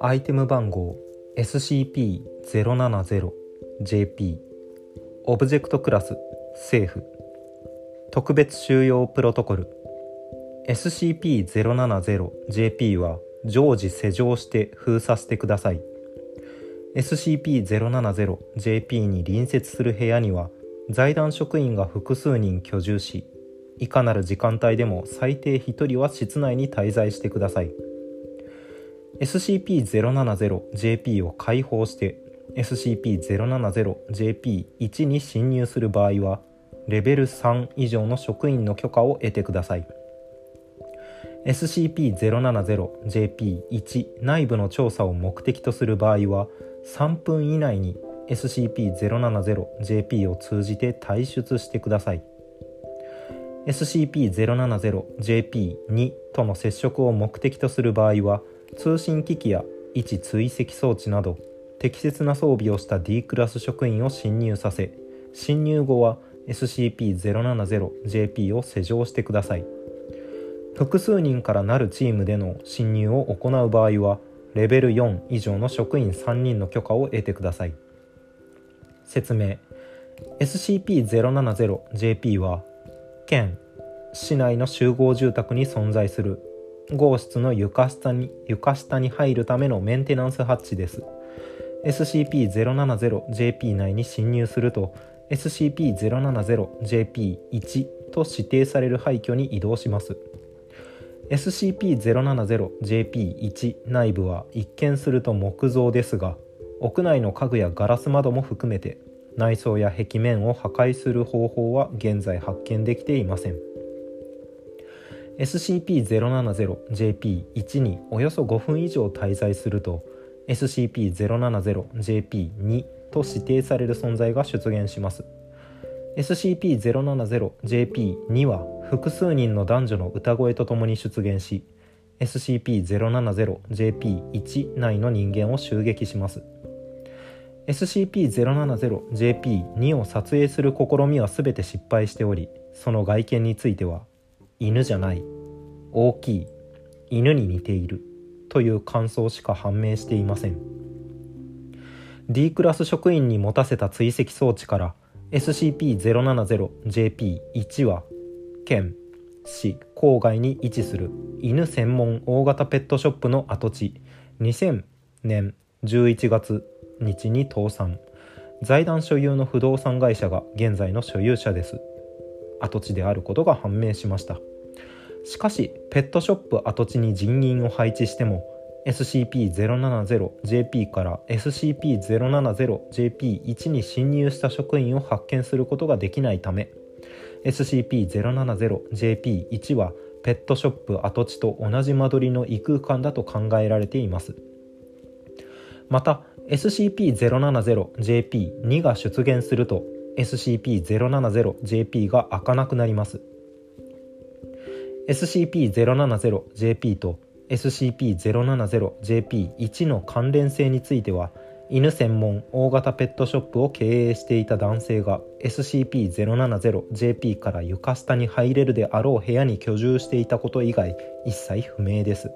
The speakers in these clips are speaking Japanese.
アイテム番号 SCP-070JP オブジェクトクラス政府特別収容プロトコル SCP-070JP は常時施錠して封鎖してください SCP-070JP に隣接する部屋には財団職員が複数人居住しいかなる時間帯でも最低1人は室内に滞在してください。SCP-070JP を開放して SCP-070JP1 に侵入する場合はレベル3以上の職員の許可を得てください。SCP-070JP1 内部の調査を目的とする場合は3分以内に SCP-070JP を通じて退出してください。SCP-070JP2 との接触を目的とする場合は通信機器や位置追跡装置など適切な装備をした D クラス職員を侵入させ侵入後は SCP-070JP を施錠してください。複数人からなるチームでの侵入を行う場合はレベル4以上の職員3人の許可を得てください。説明。SCP-070JP は県市内の集合住宅に存在する。号室の床下に床下に入るためのメンテナンスハッチです。SCP-070JP 内に侵入すると SCP-070JP1 と指定される廃墟に移動します。SCP-070JP1 内部は一見すると木造ですが屋内の家具やガラス窓も含めて内装や壁面を破壊する方法は現在発見できていません。SCP-070JP1 におよそ5分以上滞在すると SCP-070JP2 と指定される存在が出現します。SCP-070JP2 は複数人の男女の歌声とともに出現し SCP-070JP1 内の人間を襲撃します。SCP-070JP2 を撮影する試みは全て失敗しておりその外見については犬じゃない大きい犬に似ているという感想しか判明していません。D クラス職員に持たせた追跡装置から SCP-070JP1 は県市郊外に位置する犬専門大型ペットショップの跡地。2000年11月日に倒産。財団所有の不動産会社が現在の所有者です。跡地であることが判明しました。しかしペットショップ跡地に人員を配置しても SCP-070JP から SCP-070JP1 に侵入した職員を発見することができないため SCP-070JP1 はペットショップ跡地と同じ間取りの異空間だと考えられています。また SCP-070JP2 が出現すると SCP-070JP が開かなくなります。SCP-070JP と SCP-070JP1 の関連性については犬専門大型ペットショップを経営していた男性が SCP-070JP から床下に入れるであろう部屋に居住していたこと以外一切不明です。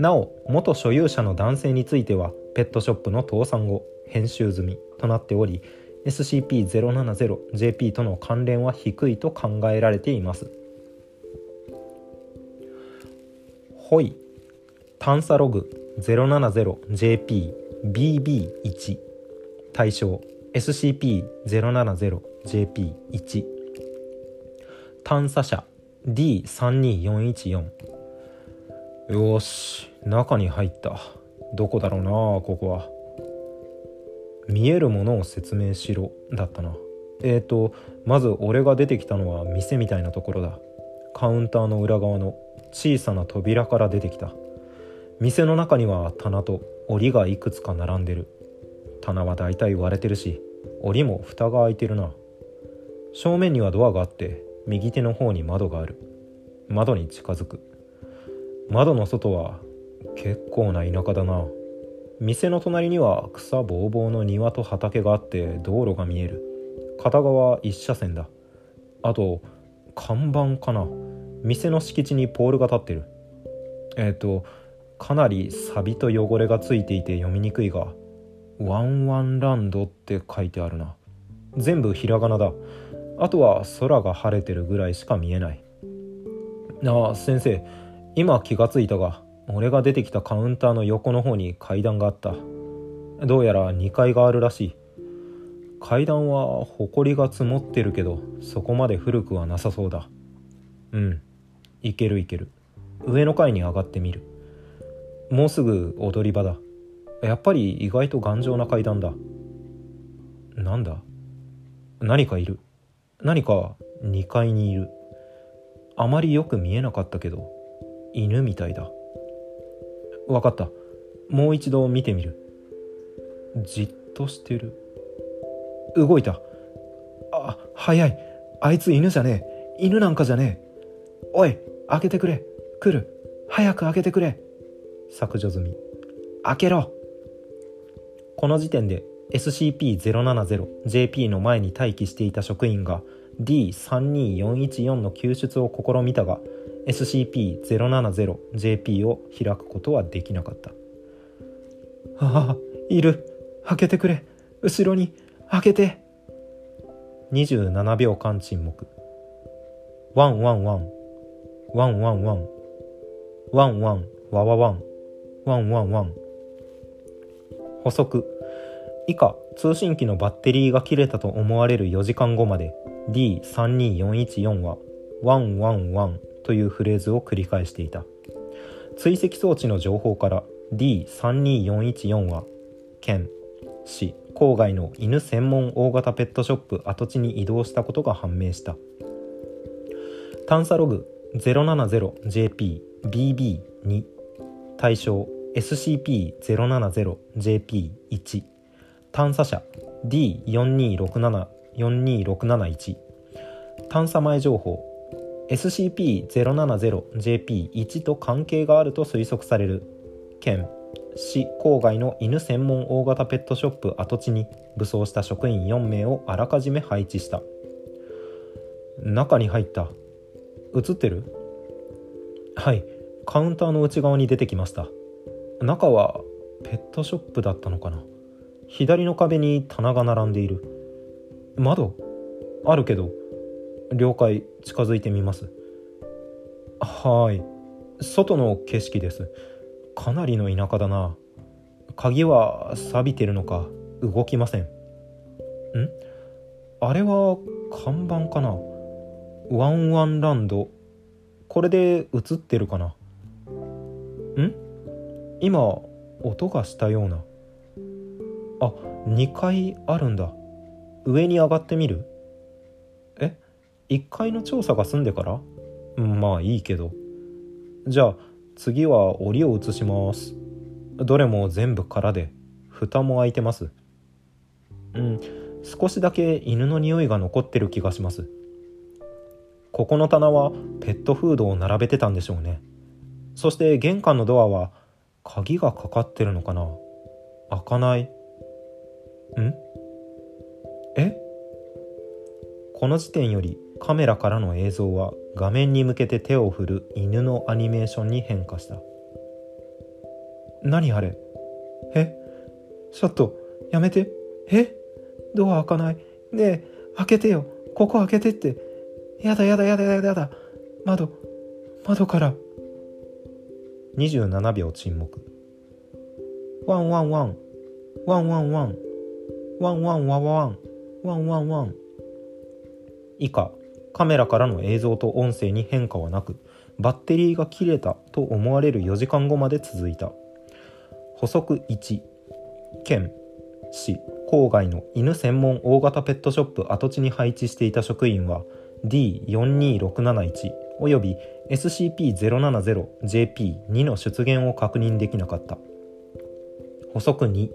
なお元所有者の男性についてはペットショップの倒産後編集済みとなっており SCP-070JP との関連は低いと考えられています。ホイ探査ログ 070JPBB1 対象。SCP-070JP1 探査車 D32414 よし。中に入った。どこだろうなここは。見えるものを説明しろだったな。えーとまず俺が出てきたのは店みたいなところだ。カウンターの裏側の小さな扉から出てきた。店の中には棚と檻がいくつか並んでる。棚はだいたい割れてるし檻も蓋が開いてるな。正面にはドアがあって右手の方に窓がある。窓に近づく。窓の外は結構な田舎だな。店の隣には草ぼうぼうの庭と畑があって道路が見える。片側一車線だ。あと看板かな。店の敷地にポールが立ってる。えっ、ー、とかなりサビと汚れがついていて読みにくいが「ワンワンランド」って書いてあるな。全部ひらがなだ。あとは空が晴れてるぐらいしか見えない。ああ先生今気がついたが。俺が出てきたカウンターの横の方に階段があった。どうやら2階があるらしい。階段は埃が積もってるけどそこまで古くはなさそうだ。うん。いけるいける。上の階に上がってみる。もうすぐ踊り場だ。やっぱり意外と頑丈な階段だ。なんだ？何かいる。何か2階にいる。あまりよく見えなかったけど犬みたいだ。分かった。もう一度見てみる。じっとしてる。動いた。あ早い。あいつ犬じゃねえ。犬なんかじゃねえ。おい開けてくれ。来る。早く開けてくれ。削除済み。開けろ。この時点で SCP-070JP の前に待機していた職員が D32414 の救出を試みたが SCP-070JP を開くことはできなかった。ああいる。開けてくれ。後ろに。開けて。27秒間沈黙。ワンワンワン。ワンワンワン。ワンワン。ワワワン。ワンワンワン。補足。以下通信機のバッテリーが切れたと思われる4時間後まで。D32414 はワンワンワン。というフレーズを繰り返していた。追跡装置の情報から D32414 は県市郊外の犬専門大型ペットショップ跡地に移動したことが判明した。探査ログ 070JPBB2 対象 SCP-070JP1 探査者 D4267-42671 探査前情報 SCP-070JP1 と関係があると推測される。県。市。郊外の犬専門大型ペットショップ跡地に武装した職員4名をあらかじめ配置した。中に入った。映ってる？はい。カウンターの内側に出てきました。中はペットショップだったのかな？左の壁に棚が並んでいる。窓。あるけど了解近づいてみます。はい。外の景色です。かなりの田舎だな。鍵は錆びてるのか動きません。ん？あれは看板かな。ワンワンランド。これで映ってるかな。ん？今音がしたような。あ2階あるんだ。上に上がってみる？1階の調査が済んでから？まあいいけど。じゃあ次は檻を移します。どれも全部空で。蓋も開いてます。うん。少しだけ犬の匂いが残ってる気がします。ここの棚はペットフードを並べてたんでしょうね。そして玄関のドアは鍵がかかってるのかな？開かない。ん？え？この時点よりカメラからの映像は画面に向けて手を振る犬のアニメーションに変化した。何あれ？え？ちょっとやめて。え？ドア開かない。ねえ開けてよ。ここ開けてって。やだやだやだやだやだ。窓。窓から。27秒沈黙。ワンワンワン。ワンワンワン。ワンワンワンワン。ワンワンワン。以下。カメラからの映像と音声に変化はなくバッテリーが切れたと思われる4時間後まで続いた。補足1県市郊外の犬専門大型ペットショップ跡地に配置していた職員は D42671 および SCP-070JP2 の出現を確認できなかった。補足2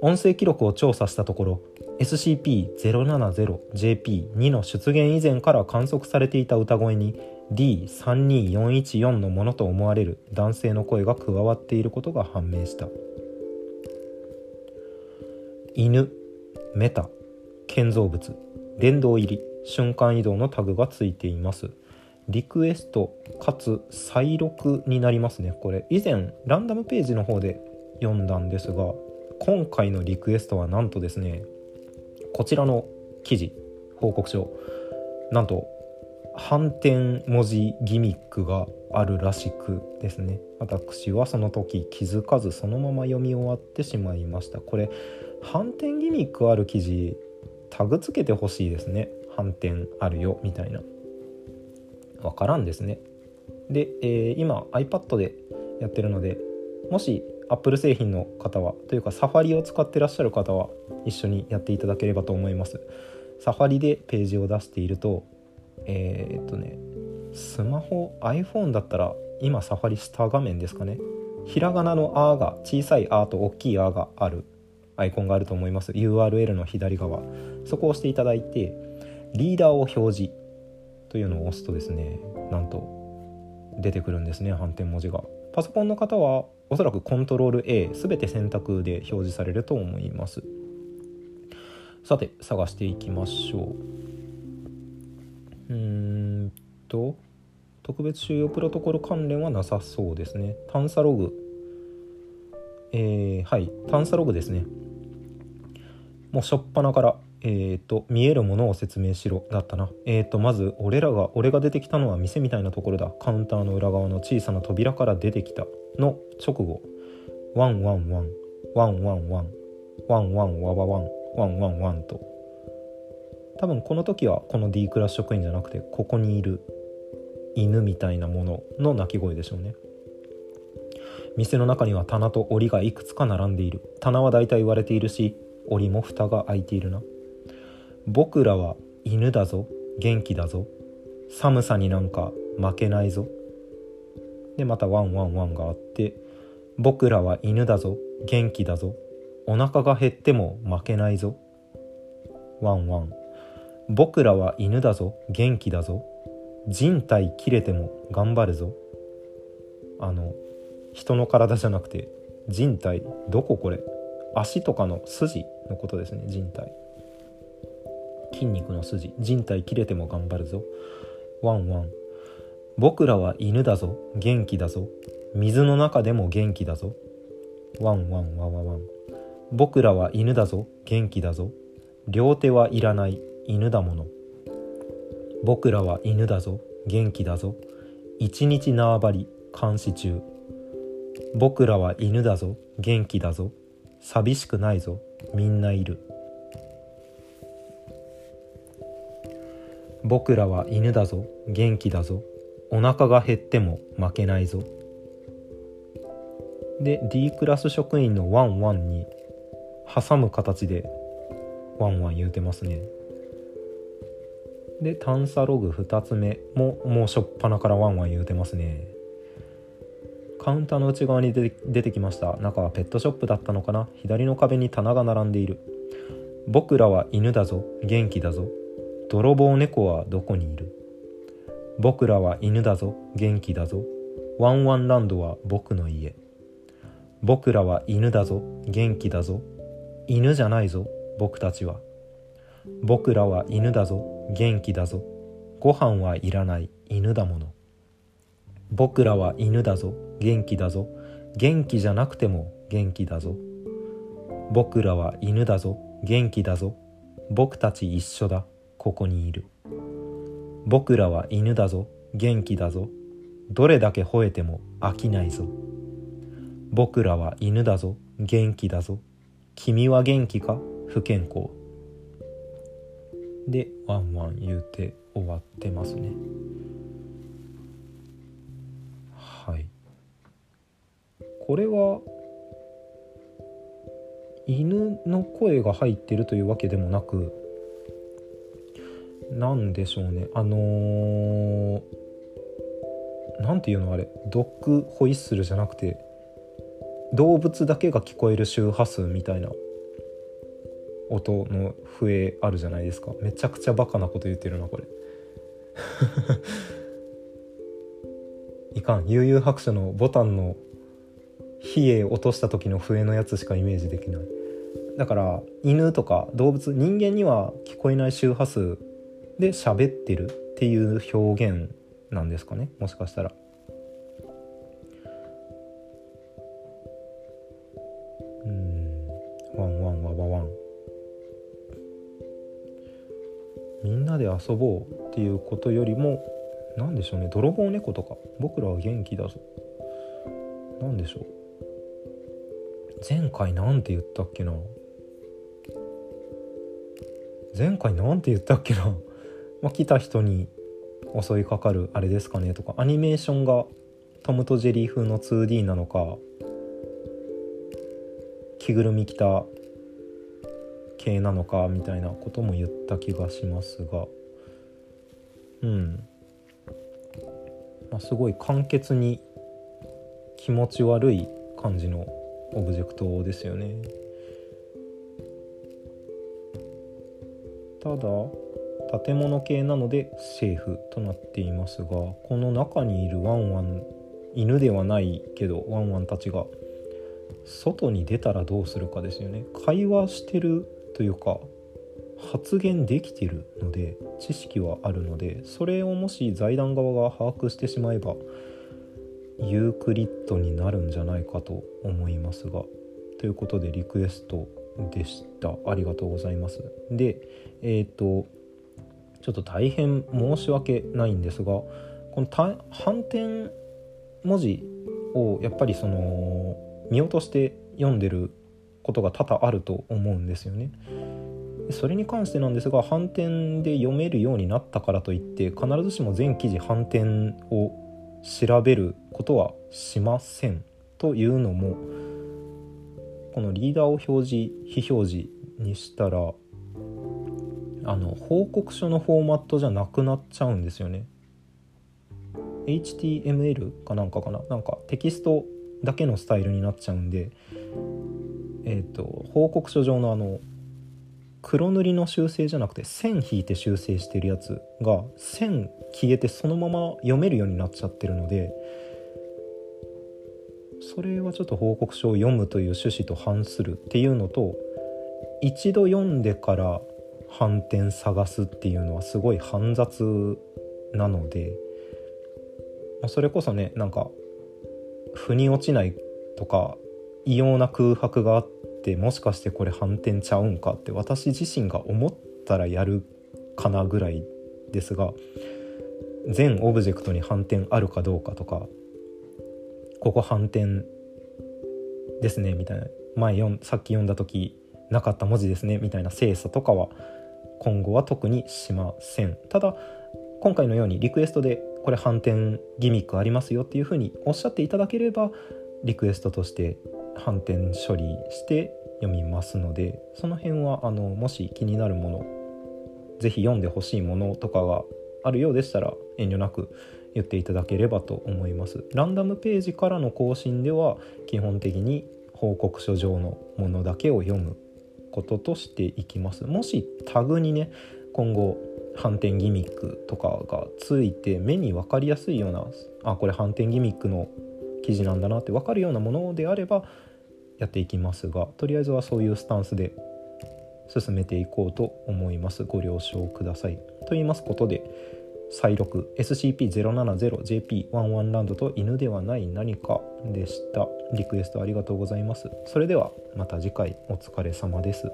音声記録を調査したところ SCP-070JP2 の出現以前から観測されていた歌声に D32414 のものと思われる男性の声が加わっていることが判明した。犬メタ建造物殿堂入り瞬間移動のタグがついています。リクエストかつ再録になりますねこれ。以前ランダムページの方で読んだんですが今回のリクエストはなんとですねこちらの記事報告書なんと反転文字ギミックがあるらしくですね。私はその時気づかずそのまま読み終わってしまいました。これ反転ギミックある記事タグつけてほしいですね。反転あるよみたいな。わからんですね。で、えー、今 iPad でやってるのでもし Apple 製品の方はというかサファリを使ってらっしゃる方は一緒にやっていただければと思います。サファリでページを出しているとえー、っとねスマホ iPhone だったら今サファリ下画面ですかね。ひらがなの「あ」が小さい「あ」と大きい「あ」があるアイコンがあると思います。URL の左側。そこを押していただいてリーダーを表示というのを押すとですねなんと出てくるんですね反転文字が。パソコンの方はおそらくコントロール A 全て選択で表示されると思います。さて探していきましょう。うーんと特別収容プロトコル関連はなさそうですね。探査ログ。えー、はい探査ログですね。もう初っ端からえーと、見えるものを説明しろだったな。えーと、まず俺らが俺が出てきたのは店みたいなところだ。カウンターの裏側の小さな扉から出てきた。の直後。ワンワンワン、ワンワンワン、ワンワンワワワン、ワンワンワンと。多分この時はこの D クラス職員じゃなくてここにいる犬みたいなものの鳴き声でしょうね。店の中には棚と檻がいくつか並んでいる。棚は大体割れているし檻も蓋が開いているな。僕らは犬だぞ。元気だぞ。寒さになんか負けないぞ。でまたワンワンワンがあって僕らは犬だぞ。元気だぞ。お腹が減っても負けないぞ。ワンワン。僕らは犬だぞ。元気だぞ。靭帯切れても頑張るぞ。あの人の体じゃなくて靭帯どここれ？足とかの筋のことですね靭帯。筋肉の筋靭帯切れても頑張るぞ。ワンワン。僕らは犬だぞ。元気だぞ。水の中でも元気だぞ。ワンワン。ワンワン。ワン僕らは犬だぞ。元気だぞ。両手はいらない。犬だもの。僕らは犬だぞ。元気だぞ。一日縄張り。監視中。僕らは犬だぞ。元気だぞ。寂しくないぞ。みんないる。僕らは犬だぞ。元気だぞ。お腹が減っても負けないぞ。で D クラス職員のワンワンに挟む形でワンワン言うてますね。で探査ログ2つ目ももう初っ端からワンワン言うてますね。カウンターの内側に出て出てきました。中はペットショップだったのかな。左の壁に棚が並んでいる。僕らは犬だぞ。元気だぞ。泥棒猫はどこにいる？僕らは犬だぞ元気だぞ。ワンワンランドは僕の家。僕らは犬だぞ元気だぞ。犬じゃないぞ僕たちは。僕らは犬だぞ元気だぞ。ご飯はいらない犬だもの。僕らは犬だぞ元気だぞ。元気じゃなくても元気だぞ。僕らは犬だぞ元気だぞ。僕たち一緒だ。ここにいる。僕らは犬だぞ。元気だぞ。どれだけ吠えても飽きないぞ。僕らは犬だぞ。元気だぞ。君は元気か？不健康。でワンワン言うて終わってますね。はい。これは犬の声が入ってるというわけでもなく何でしょうね。あのー、なんていうのあれ。ドッグホイッスルじゃなくて動物だけが聞こえる周波数みたいな音の笛あるじゃないですか。めちゃくちゃバカなこと言ってるなこれ。いかん。悠々白書のボタンの火へ落とした時の笛のやつしかイメージできない。だから犬とか動物人間には聞こえない周波数で喋ってるっていう表現なんですかね？もしかしたら。うん。ワンワンワワワン。みんなで遊ぼうっていうことよりも何でしょうね？泥棒猫とか。僕らは元気だぞ。何でしょう？前回なんて言ったっけな？前回なんて言ったっけな、まあ、来た人に襲いかかるあれですかねとかアニメーションがトムとジェリー風の 2D なのか着ぐるみ着た系なのかみたいなことも言った気がしますが。うん。まあ、すごい簡潔に気持ち悪い感じのオブジェクトですよね。ただ建物系なのでセーフとなっていますがこの中にいるワンワン犬ではないけどワンワンたちが外に出たらどうするかですよね。会話してるというか発言できてるので知識はあるのでそれをもし財団側が把握してしまえばユークリッドになるんじゃないかと思いますがということでリクエストでした。ありがとうございます。でえっ、ー、とちょっと大変申し訳ないんですがこの反転文字をやっぱりその見落として読んでることが多々あると思うんですよね。それに関してなんですが反転で読めるようになったからといって必ずしも全記事反転を調べることはしませんというのもこのリーダーを表示非表示にしたらあの報告書のフォーマットじゃなくなっちゃうんですよね。HTML かなんかかな。なんかテキストだけのスタイルになっちゃうんでえっ、ー、と報告書上のあの黒塗りの修正じゃなくて線引いて修正してるやつが線消えてそのまま読めるようになっちゃってるのでそれはちょっと報告書を読むという趣旨と反するっていうのと一度読んでから反転探すっていうのはすごい煩雑なのでそれこそねなんか腑に落ちないとか異様な空白があってもしかしてこれ反転ちゃうんかって私自身が思ったらやるかなぐらいですが全オブジェクトに反転あるかどうかとかここ反転ですねみたいな。前さっき読んだ時なかった文字ですねみたいな精査とかは今後は特にしませんただ今回のようにリクエストでこれ反転ギミックありますよっていうふうにおっしゃっていただければリクエストとして反転処理して読みますのでその辺はあのもし気になるもの是非読んでほしいものとかがあるようでしたら遠慮なく言っていただければと思います。ランダムページからの更新では基本的に報告書上のものだけを読む。こととしていきます。もしタグにね今後反転ギミックとかがついて目に分かりやすいようなあこれ反転ギミックの記事なんだなって分かるようなものであればやっていきますがとりあえずはそういうスタンスで進めていこうと思います。ご了承ください。と言いますことで再録。SCP-070JP11 ランドと犬ではない何かでした。リクエストありがとうございます。それではまた次回お疲れ様です。